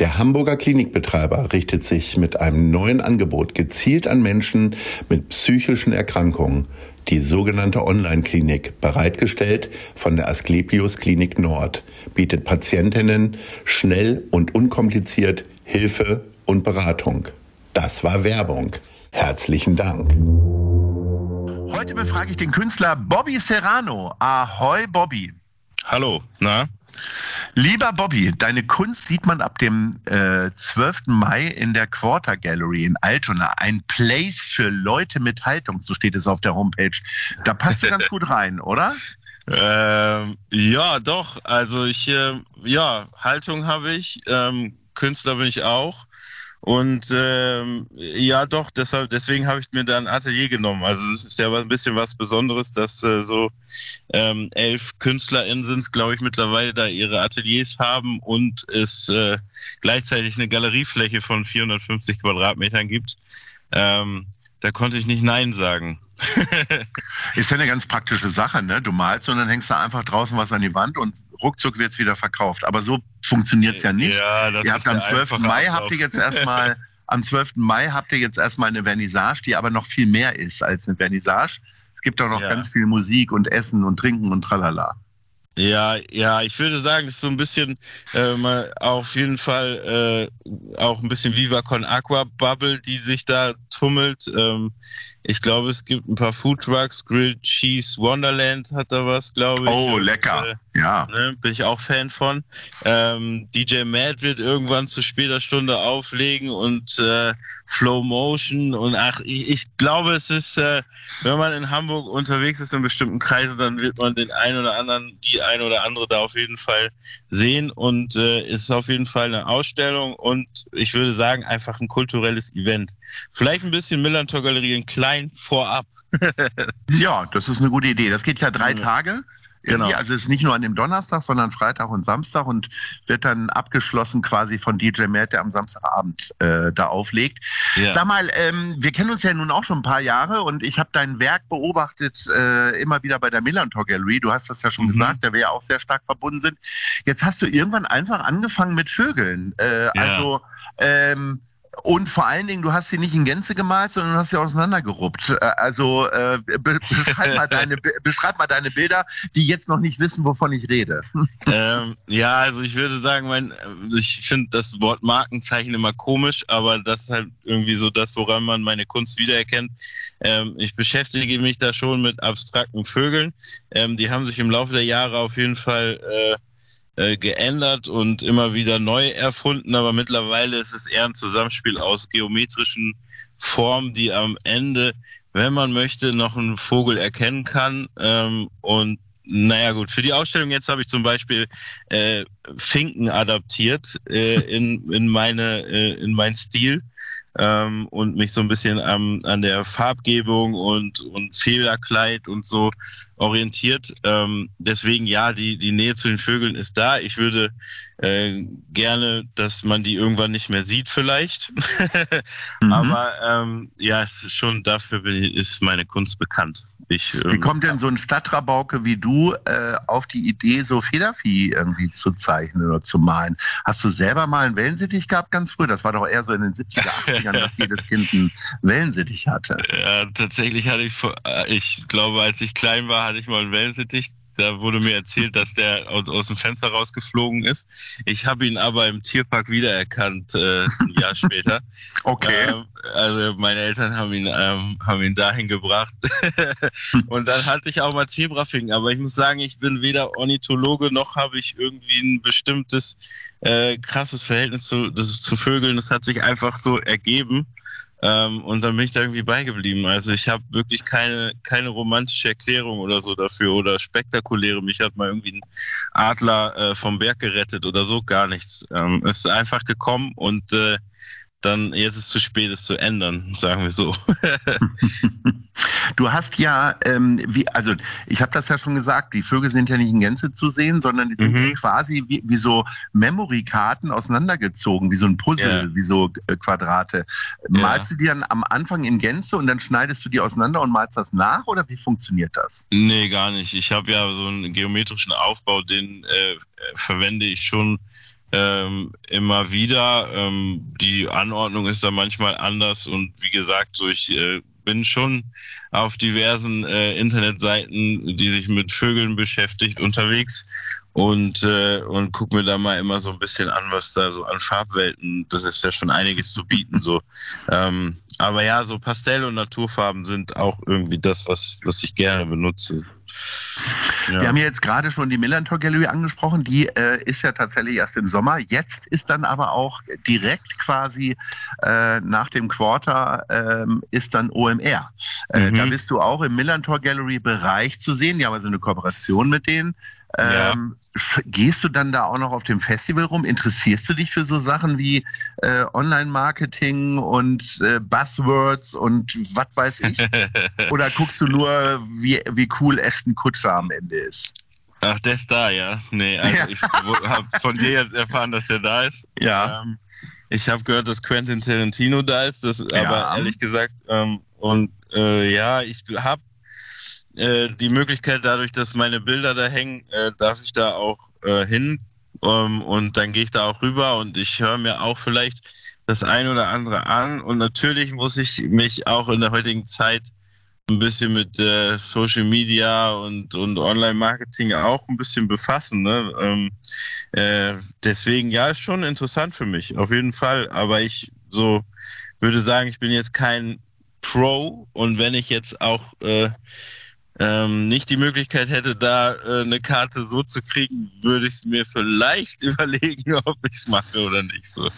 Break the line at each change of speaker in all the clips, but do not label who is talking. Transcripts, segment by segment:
Der Hamburger Klinikbetreiber richtet sich mit einem neuen Angebot gezielt an Menschen mit psychischen Erkrankungen, die sogenannte Online-Klinik, bereitgestellt von der Asklepios Klinik Nord, bietet Patientinnen schnell und unkompliziert Hilfe und Beratung. Das war Werbung. Herzlichen Dank.
Heute befrage ich den Künstler Bobby Serrano. Ahoi, Bobby.
Hallo, na?
Lieber Bobby, deine Kunst sieht man ab dem äh, 12. Mai in der Quarter Gallery in Altona. Ein Place für Leute mit Haltung, so steht es auf der Homepage. Da passt du ganz gut rein, oder?
Ähm, ja, doch. Also ich, äh, ja, Haltung habe ich, ähm, Künstler bin ich auch. Und ähm, ja, doch, deshalb, deswegen habe ich mir da ein Atelier genommen. Also es ist ja ein bisschen was Besonderes, dass äh, so ähm, elf KünstlerInnen sind, glaube ich, mittlerweile da ihre Ateliers haben und es äh, gleichzeitig eine Galeriefläche von 450 Quadratmetern gibt. Ähm, da konnte ich nicht Nein sagen.
ist ja eine ganz praktische Sache, ne? Du malst und dann hängst du einfach draußen was an die Wand und ruckzuck wird es wieder verkauft. Aber so funktioniert es ja nicht.
Ja,
ihr habt am 12. Mai habt ihr jetzt erstmal am 12. Mai habt ihr jetzt erstmal eine Vernissage, die aber noch viel mehr ist als eine Vernissage. Es gibt auch noch ja. ganz viel Musik und Essen und Trinken und tralala.
Ja, ja, ich würde sagen, das ist so ein bisschen äh, mal auf jeden Fall äh, auch ein bisschen Viva Con Aqua Bubble, die sich da tummelt. Ähm, ich glaube, es gibt ein paar Food Trucks. Grilled Cheese Wonderland hat da was, glaube ich.
Oh, lecker.
Äh,
ja.
Ne, bin ich auch Fan von. Ähm, DJ Mad wird irgendwann zu später Stunde auflegen und äh, Flow Motion. Und ach, ich, ich glaube, es ist, äh, wenn man in Hamburg unterwegs ist in bestimmten Kreisen, dann wird man den einen oder anderen, die ein oder andere da auf jeden Fall sehen. Und äh, es ist auf jeden Fall eine Ausstellung und ich würde sagen, einfach ein kulturelles Event. Vielleicht ein bisschen Millantor Galerie in klein klein vorab.
ja, das ist eine gute Idee. Das geht ja drei mhm. Tage.
Genau.
Also es ist nicht nur an dem Donnerstag, sondern Freitag und Samstag und wird dann abgeschlossen quasi von DJ Matt, der am Samstagabend äh, da auflegt. Ja. Sag mal, ähm, wir kennen uns ja nun auch schon ein paar Jahre und ich habe dein Werk beobachtet äh, immer wieder bei der Millantor Gallery. Du hast das ja schon mhm. gesagt, da wir ja auch sehr stark verbunden sind. Jetzt hast du irgendwann einfach angefangen mit Vögeln. Äh, ja. Also ähm, und vor allen Dingen, du hast sie nicht in Gänze gemalt, sondern du hast sie auseinandergeruppt. Äh, also äh, be beschreib, mal deine, be beschreib mal deine Bilder, die jetzt noch nicht wissen, wovon ich rede.
Ähm, ja, also ich würde sagen, mein, ich finde das Wort Markenzeichen immer komisch, aber das ist halt irgendwie so das, woran man meine Kunst wiedererkennt. Ähm, ich beschäftige mich da schon mit abstrakten Vögeln. Ähm, die haben sich im Laufe der Jahre auf jeden Fall äh, äh, geändert und immer wieder neu erfunden, aber mittlerweile ist es eher ein Zusammenspiel aus geometrischen Formen, die am Ende, wenn man möchte, noch einen Vogel erkennen kann. Ähm, und naja gut, für die Ausstellung jetzt habe ich zum Beispiel äh, Finken adaptiert äh, in, in, meine, äh, in meinen Stil ähm, und mich so ein bisschen am, an der Farbgebung und, und Fehlerkleid und so orientiert. Ähm, deswegen ja, die, die Nähe zu den Vögeln ist da. Ich würde äh, gerne, dass man die irgendwann nicht mehr sieht vielleicht. mhm. Aber ähm, ja, es ist schon dafür ist meine Kunst bekannt.
Ich, ähm, wie kommt denn so ein Stadtrabauke wie du äh, auf die Idee, so Federvieh irgendwie zu zeichnen oder zu malen? Hast du selber mal einen Wellensittich gehabt ganz früh? Das war doch eher so in den 70er, 80ern, dass jedes Kind einen Wellensittich hatte.
Ja, tatsächlich hatte ich, äh, ich glaube, als ich klein war, hatte ich mal einen Wellensittich da wurde mir erzählt, dass der aus, aus dem Fenster rausgeflogen ist. Ich habe ihn aber im Tierpark wiedererkannt, äh, ein Jahr später.
Okay.
Ähm, also meine Eltern haben ihn, ähm, haben ihn dahin gebracht. und dann hatte ich auch mal Zebrafingen. Aber ich muss sagen, ich bin weder Ornithologe noch habe ich irgendwie ein bestimmtes äh, krasses Verhältnis zu, zu Vögeln. Das hat sich einfach so ergeben. Ähm, und dann bin ich da irgendwie beigeblieben. Also ich habe wirklich keine, keine romantische Erklärung oder so dafür oder spektakuläre. Mich hat mal irgendwie ein Adler äh, vom Berg gerettet oder so, gar nichts. Ähm, es ist einfach gekommen und äh, dann jetzt ist es zu spät, es zu ändern, sagen wir so.
du hast ja, ähm, wie, also ich habe das ja schon gesagt, die Vögel sind ja nicht in Gänze zu sehen, sondern die sind mhm. quasi wie, wie so Memory-Karten auseinandergezogen, wie so ein Puzzle, ja. wie so äh, Quadrate. Ja. Malst du die dann am Anfang in Gänze und dann schneidest du die auseinander und malst das nach oder wie funktioniert das?
Nee, gar nicht. Ich habe ja so einen geometrischen Aufbau, den äh, verwende ich schon ähm, immer wieder. Ähm, die Anordnung ist da manchmal anders und wie gesagt, so ich äh, bin schon auf diversen äh, Internetseiten, die sich mit Vögeln beschäftigt, unterwegs und äh, und guck mir da mal immer so ein bisschen an, was da so an Farbwelten, das ist ja schon einiges zu bieten so. Ähm, aber ja, so Pastell- und Naturfarben sind auch irgendwie das, was was ich gerne benutze.
Ja. Wir haben ja jetzt gerade schon die Millantor Gallery angesprochen, die äh, ist ja tatsächlich erst im Sommer. Jetzt ist dann aber auch direkt quasi äh, nach dem Quarter ähm, ist dann OMR. Äh, mhm. Da bist du auch im Millantor Gallery Bereich zu sehen. Die haben also eine Kooperation mit denen. Ähm, ja. Gehst du dann da auch noch auf dem Festival rum? Interessierst du dich für so Sachen wie äh, Online-Marketing und äh, Buzzwords und was weiß ich? Oder guckst du nur, wie, wie cool Ashton Kutscher am Ende ist?
Ach, der ist da, ja. Nee, also ja. ich habe von dir jetzt erfahren, dass der da ist.
Ja. Ähm,
ich habe gehört, dass Quentin Tarantino da ist, das, ja. aber ehrlich gesagt, ähm, und äh, ja, ich habe äh, die Möglichkeit, dadurch, dass meine Bilder da hängen, äh, darf ich da auch äh, hin ähm, und dann gehe ich da auch rüber und ich höre mir auch vielleicht das ein oder andere an und natürlich muss ich mich auch in der heutigen Zeit ein bisschen mit äh, Social Media und, und Online-Marketing auch ein bisschen befassen. Ne? Ähm, äh, deswegen, ja, ist schon interessant für mich, auf jeden Fall. Aber ich so würde sagen, ich bin jetzt kein Pro und wenn ich jetzt auch äh, ähm, nicht die Möglichkeit hätte, da äh, eine Karte so zu kriegen, würde ich es mir vielleicht überlegen, ob ich es mache oder nicht so.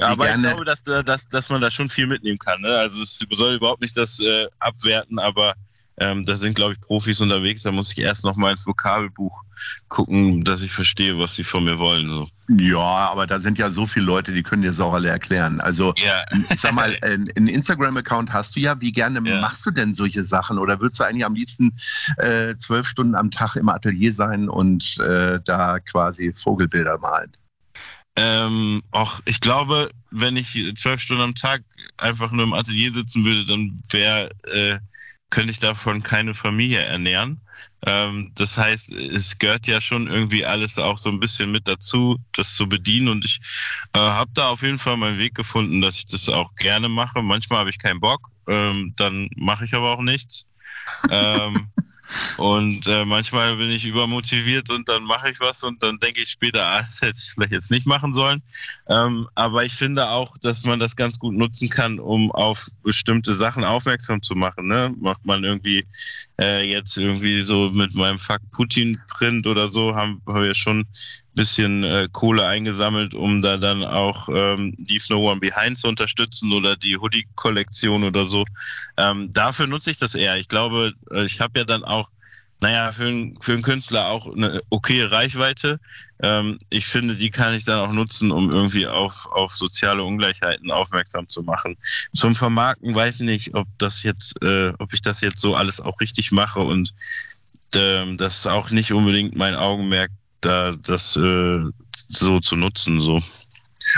Aber gerne. ich glaube, dass, äh, dass, dass man da schon viel mitnehmen kann. Ne? Also es soll überhaupt nicht das äh, abwerten, aber ähm, da sind, glaube ich, Profis unterwegs. Da muss ich erst noch mal ins Vokabelbuch gucken, dass ich verstehe, was sie von mir wollen. So.
Ja, aber da sind ja so viele Leute, die können dir das auch alle erklären. Also, ja. ich sag mal, einen Instagram-Account hast du ja. Wie gerne ja. machst du denn solche Sachen? Oder würdest du eigentlich am liebsten äh, zwölf Stunden am Tag im Atelier sein und äh, da quasi Vogelbilder malen?
Ähm, auch ich glaube, wenn ich zwölf Stunden am Tag einfach nur im Atelier sitzen würde, dann wäre äh, könnte ich davon keine Familie ernähren. Ähm, das heißt, es gehört ja schon irgendwie alles auch so ein bisschen mit dazu, das zu bedienen. Und ich äh, habe da auf jeden Fall meinen Weg gefunden, dass ich das auch gerne mache. Manchmal habe ich keinen Bock, ähm, dann mache ich aber auch nichts. ähm, und äh, manchmal bin ich übermotiviert und dann mache ich was und dann denke ich später, ah, das hätte ich vielleicht jetzt nicht machen sollen. Ähm, aber ich finde auch, dass man das ganz gut nutzen kann, um auf bestimmte Sachen aufmerksam zu machen. Ne? Macht man irgendwie äh, jetzt irgendwie so mit meinem Fuck Putin-Print oder so, haben, haben wir schon bisschen äh, Kohle eingesammelt, um da dann auch ähm, Leave No One Behind zu unterstützen oder die Hoodie-Kollektion oder so. Ähm, dafür nutze ich das eher. Ich glaube, äh, ich habe ja dann auch, naja, für, ein, für einen Künstler auch eine okay Reichweite. Ähm, ich finde, die kann ich dann auch nutzen, um irgendwie auf, auf soziale Ungleichheiten aufmerksam zu machen. Zum Vermarkten weiß ich nicht, ob das jetzt, äh, ob ich das jetzt so alles auch richtig mache und ähm, das ist auch nicht unbedingt mein Augenmerk da das äh, so zu nutzen. So.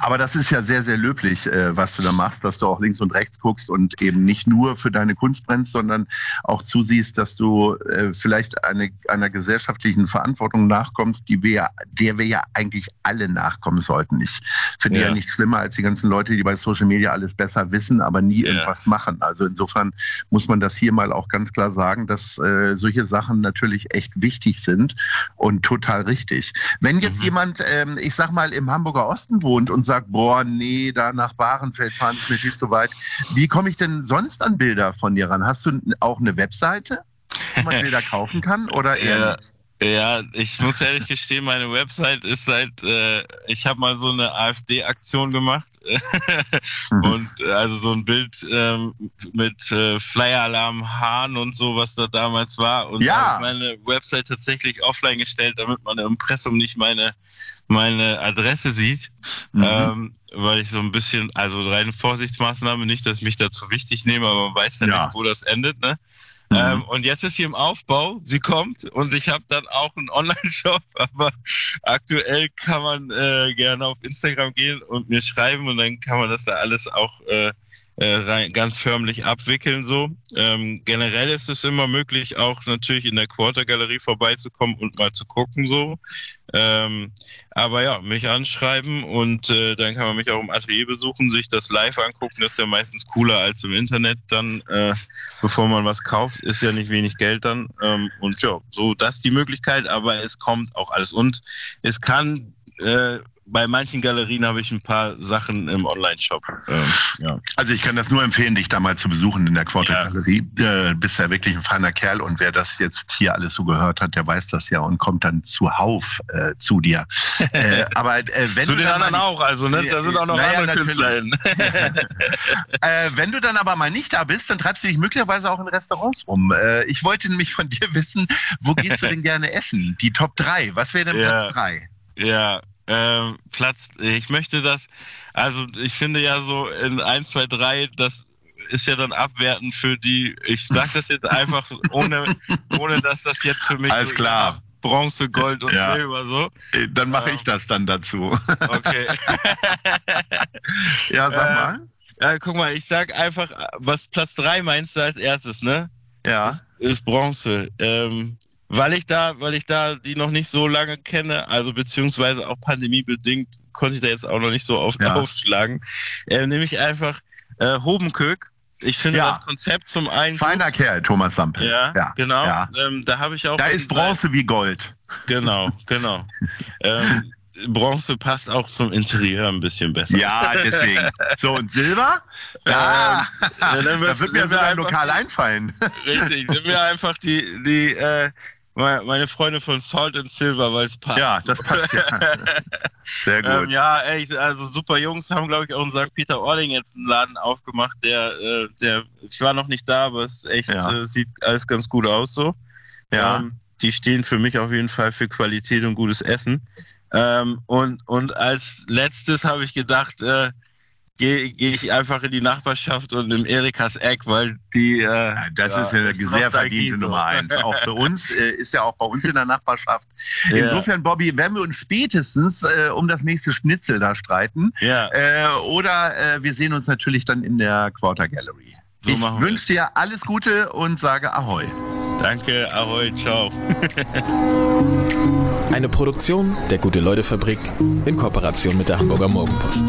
Aber das ist ja sehr, sehr löblich, äh, was du da machst, dass du auch links und rechts guckst und eben nicht nur für deine Kunst brennst, sondern auch zusiehst, dass du äh, vielleicht eine, einer gesellschaftlichen Verantwortung nachkommst, die wir, der wir ja eigentlich alle nachkommen sollten. Ich finde ja. ja nicht schlimmer als die ganzen Leute, die bei Social Media alles besser wissen, aber nie ja. irgendwas machen. Also insofern muss man das hier mal auch ganz klar sagen, dass äh, solche Sachen natürlich echt wichtig sind und total richtig. Wenn jetzt mhm. jemand, ähm, ich sag mal, im Hamburger Osten wohnt und sagt, boah, nee, da nach Bahrenfeld fahren ist mir viel zu weit. Wie komme ich denn sonst an Bilder von dir ran? Hast du auch eine Webseite, wo man Bilder kaufen kann oder eher
ja. nicht? Ja, ich muss ehrlich gestehen, meine Website ist seit, äh, ich habe mal so eine AfD-Aktion gemacht mhm. und äh, also so ein Bild ähm, mit äh, Flyer-Alarm, Hahn und so, was da damals war und
ja.
habe meine Website tatsächlich offline gestellt, damit man im Impressum nicht meine meine Adresse sieht, mhm. ähm, weil ich so ein bisschen, also reine Vorsichtsmaßnahme, nicht, dass ich mich dazu wichtig nehme, aber man weiß ja, ja. nicht, wo das endet, ne? Mhm. Ähm, und jetzt ist sie im Aufbau, sie kommt und ich habe dann auch einen Online-Shop, aber aktuell kann man äh, gerne auf Instagram gehen und mir schreiben und dann kann man das da alles auch äh, rein, ganz förmlich abwickeln so. Ähm, generell ist es immer möglich, auch natürlich in der Quarter-Galerie vorbeizukommen und mal zu gucken so. Ähm, aber ja, mich anschreiben und äh, dann kann man mich auch im Atelier besuchen, sich das live angucken. Das ist ja meistens cooler als im Internet dann, äh, bevor man was kauft, ist ja nicht wenig Geld dann. Ähm, und ja, so das ist die Möglichkeit, aber es kommt auch alles. Und es kann äh, bei manchen Galerien habe ich ein paar Sachen im Online-Shop. Ähm,
ja. Also ich kann das nur empfehlen, dich da mal zu besuchen in der Quarter-Galerie. Ja. Äh, bist ja wirklich ein feiner Kerl und wer das jetzt hier alles so gehört hat, der weiß das ja und kommt dann zuhauf äh, zu dir.
äh, aber äh, wenn
zu
du
den anderen nicht, auch, also ne? da sind auch noch naja, andere Künstler äh, wenn du dann aber mal nicht da bist, dann treibst du dich möglicherweise auch in Restaurants rum. Äh, ich wollte nämlich von dir wissen, wo gehst du denn gerne essen? Die Top 3, was wäre denn
ja.
Platz 3?
Ja, ähm, Platz, ich möchte das, also ich finde ja so in 1, 2, 3, das ist ja dann abwertend für die, ich sag das jetzt einfach, ohne, ohne dass das jetzt für mich
Alles so klar.
Bronze, Gold und ja. Silber so.
Äh, dann mache ich ähm, das dann dazu.
Okay.
ja, sag mal.
ja, guck mal, ich sag einfach, was Platz 3 meinst du als erstes, ne?
Ja.
Ist, ist Bronze. Ähm, weil ich da, weil ich da die noch nicht so lange kenne, also beziehungsweise auch pandemiebedingt konnte ich da jetzt auch noch nicht so auf, ja. aufschlagen, äh, nämlich einfach äh, Hobenkök. Ich finde ja. das Konzept zum einen.
Feiner Kerl, Thomas Sampel.
Ja, ja. genau. Ja. Ähm, da habe ich auch.
Da ist Bronze wie Gold.
Genau, genau. ähm, Bronze passt auch zum Interieur ein bisschen besser.
Ja, deswegen. So, und Silber? Ja, ähm, ja da wird mir wieder ein Lokal einfallen.
Richtig, sind wir einfach die, die äh, meine Freunde von Salt and Silver, weil es passt.
Ja, das passt ja. Sehr gut. Ähm,
ja, echt, also super Jungs haben, glaube ich, auch in St. Peter-Ording jetzt einen Laden aufgemacht, der, äh, der, ich war noch nicht da, aber es echt, ja. äh, sieht alles ganz gut aus so. Ja. Ähm, die stehen für mich auf jeden Fall für Qualität und gutes Essen. Ähm, und, und als letztes habe ich gedacht, äh, gehe geh ich einfach in die Nachbarschaft und im Erikas Eck, weil die. Äh,
das ja, ist eine sehr verdiente Nummer eins. Auch für uns äh, ist ja auch bei uns in der Nachbarschaft. Ja. Insofern, Bobby, werden wir uns spätestens äh, um das nächste Schnitzel da streiten.
Ja.
Äh, oder äh, wir sehen uns natürlich dann in der Quarter Gallery. So ich wünsche dir alles Gute und sage Ahoi.
Danke, Ahoi, ciao.
Eine Produktion der Gute-Leute-Fabrik in Kooperation mit der Hamburger Morgenpost.